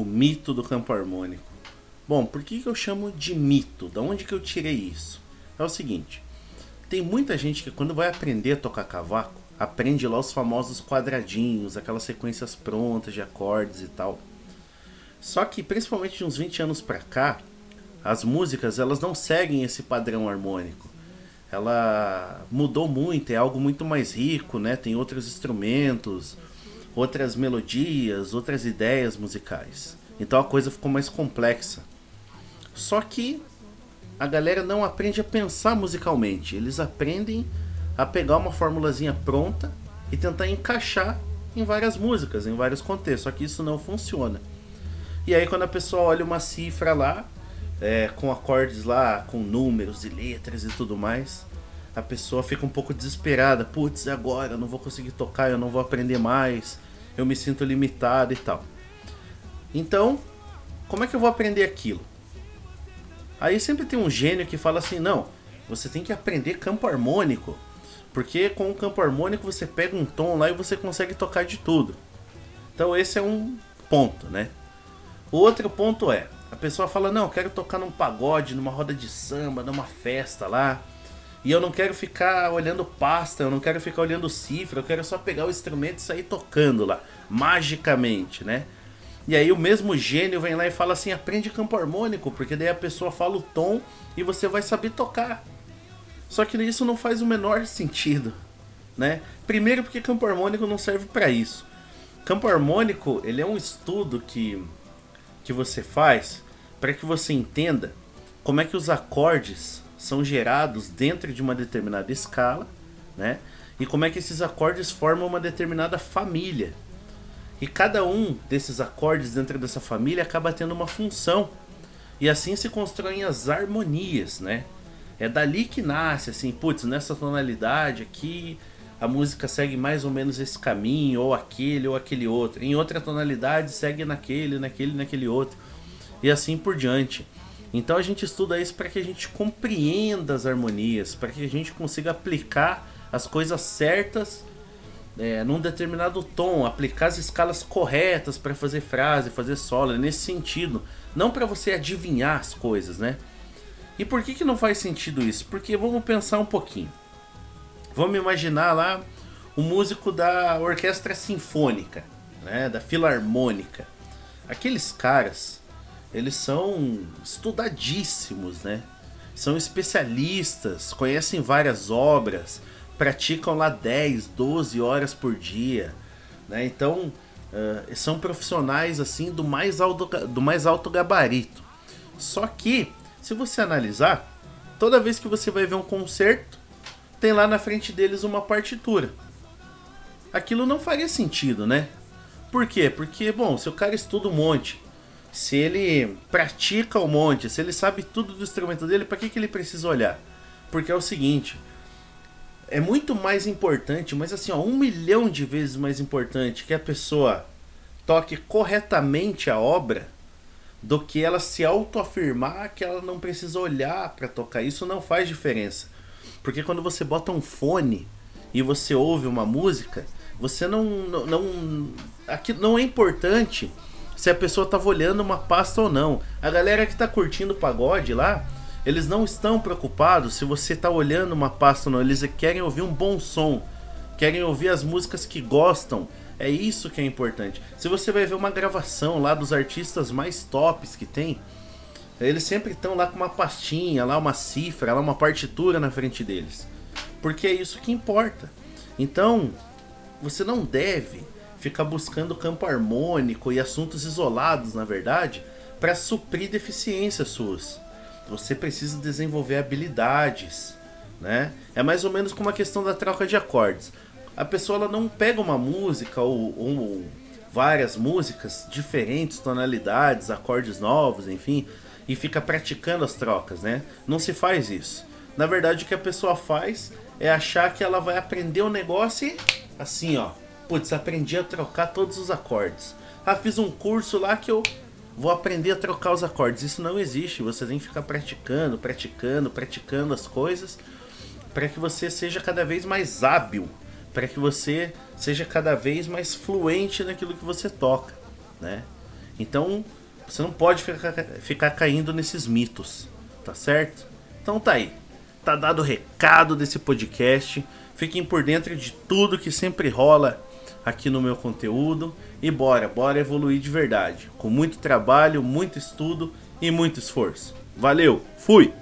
o mito do campo harmônico. Bom, por que, que eu chamo de mito? Da onde que eu tirei isso? É o seguinte, tem muita gente que quando vai aprender a tocar cavaco, aprende lá os famosos quadradinhos, aquelas sequências prontas de acordes e tal. Só que principalmente de uns 20 anos pra cá, as músicas elas não seguem esse padrão harmônico. Ela mudou muito, é algo muito mais rico, né? Tem outros instrumentos, outras melodias, outras ideias musicais. Então a coisa ficou mais complexa. Só que a galera não aprende a pensar musicalmente, eles aprendem a pegar uma formulazinha pronta e tentar encaixar em várias músicas, em vários contextos. Só que isso não funciona. E aí quando a pessoa olha uma cifra lá, é, com acordes lá, com números e letras e tudo mais, a pessoa fica um pouco desesperada. Putz, agora eu não vou conseguir tocar, eu não vou aprender mais, eu me sinto limitado e tal. Então, como é que eu vou aprender aquilo? Aí sempre tem um gênio que fala assim: não, você tem que aprender campo harmônico, porque com o campo harmônico você pega um tom lá e você consegue tocar de tudo. Então, esse é um ponto, né? O outro ponto é: a pessoa fala, não, eu quero tocar num pagode, numa roda de samba, numa festa lá. E eu não quero ficar olhando pasta, eu não quero ficar olhando cifra, eu quero só pegar o instrumento e sair tocando lá, magicamente, né? E aí o mesmo gênio vem lá e fala assim, aprende campo harmônico, porque daí a pessoa fala o tom e você vai saber tocar. Só que isso não faz o menor sentido, né? Primeiro porque campo harmônico não serve para isso. Campo harmônico, ele é um estudo que que você faz para que você entenda como é que os acordes são gerados dentro de uma determinada escala, né? E como é que esses acordes formam uma determinada família. E cada um desses acordes dentro dessa família acaba tendo uma função. E assim se constroem as harmonias, né? É dali que nasce, assim, putz, nessa tonalidade aqui a música segue mais ou menos esse caminho, ou aquele, ou aquele outro. Em outra tonalidade, segue naquele, naquele, naquele outro. E assim por diante. Então a gente estuda isso para que a gente compreenda as harmonias, para que a gente consiga aplicar as coisas certas é, num determinado tom, aplicar as escalas corretas para fazer frase, fazer solo, nesse sentido. Não para você adivinhar as coisas, né? E por que, que não faz sentido isso? Porque vamos pensar um pouquinho. Vamos imaginar lá o músico da orquestra sinfônica, né, da filarmônica. Aqueles caras, eles são estudadíssimos, né? São especialistas, conhecem várias obras, praticam lá 10, 12 horas por dia, né? Então, uh, são profissionais assim do mais alto do mais alto gabarito. Só que, se você analisar, toda vez que você vai ver um concerto, tem lá na frente deles uma partitura. Aquilo não faria sentido, né? Por quê? Porque, bom, se o cara estuda um monte, se ele pratica um monte, se ele sabe tudo do instrumento dele, para que, que ele precisa olhar? Porque é o seguinte, é muito mais importante, mas assim, ó, um milhão de vezes mais importante que a pessoa toque corretamente a obra do que ela se autoafirmar que ela não precisa olhar para tocar. Isso não faz diferença. Porque quando você bota um fone e você ouve uma música, você não. não, não aqui não é importante se a pessoa estava olhando uma pasta ou não. A galera que está curtindo o pagode lá, eles não estão preocupados se você está olhando uma pasta ou não. Eles querem ouvir um bom som, querem ouvir as músicas que gostam. É isso que é importante. Se você vai ver uma gravação lá dos artistas mais tops que tem, eles sempre estão lá com uma pastinha, lá uma cifra, lá uma partitura na frente deles. Porque é isso que importa. Então, você não deve ficar buscando campo harmônico e assuntos isolados, na verdade, para suprir deficiências suas. Você precisa desenvolver habilidades, né? É mais ou menos como a questão da troca de acordes. A pessoa ela não pega uma música ou, ou várias músicas diferentes, tonalidades, acordes novos, enfim, e fica praticando as trocas, né? Não se faz isso. Na verdade, o que a pessoa faz é achar que ela vai aprender o um negócio e assim, ó. Putz, aprendi a trocar todos os acordes. Ah, fiz um curso lá que eu vou aprender a trocar os acordes. Isso não existe. Você tem que ficar praticando, praticando, praticando as coisas para que você seja cada vez mais hábil, para que você seja cada vez mais fluente naquilo que você toca, né? Então, você não pode ficar, ficar caindo nesses mitos, tá certo? Então tá aí. Tá dado o recado desse podcast. Fiquem por dentro de tudo que sempre rola aqui no meu conteúdo. E bora, bora evoluir de verdade. Com muito trabalho, muito estudo e muito esforço. Valeu, fui!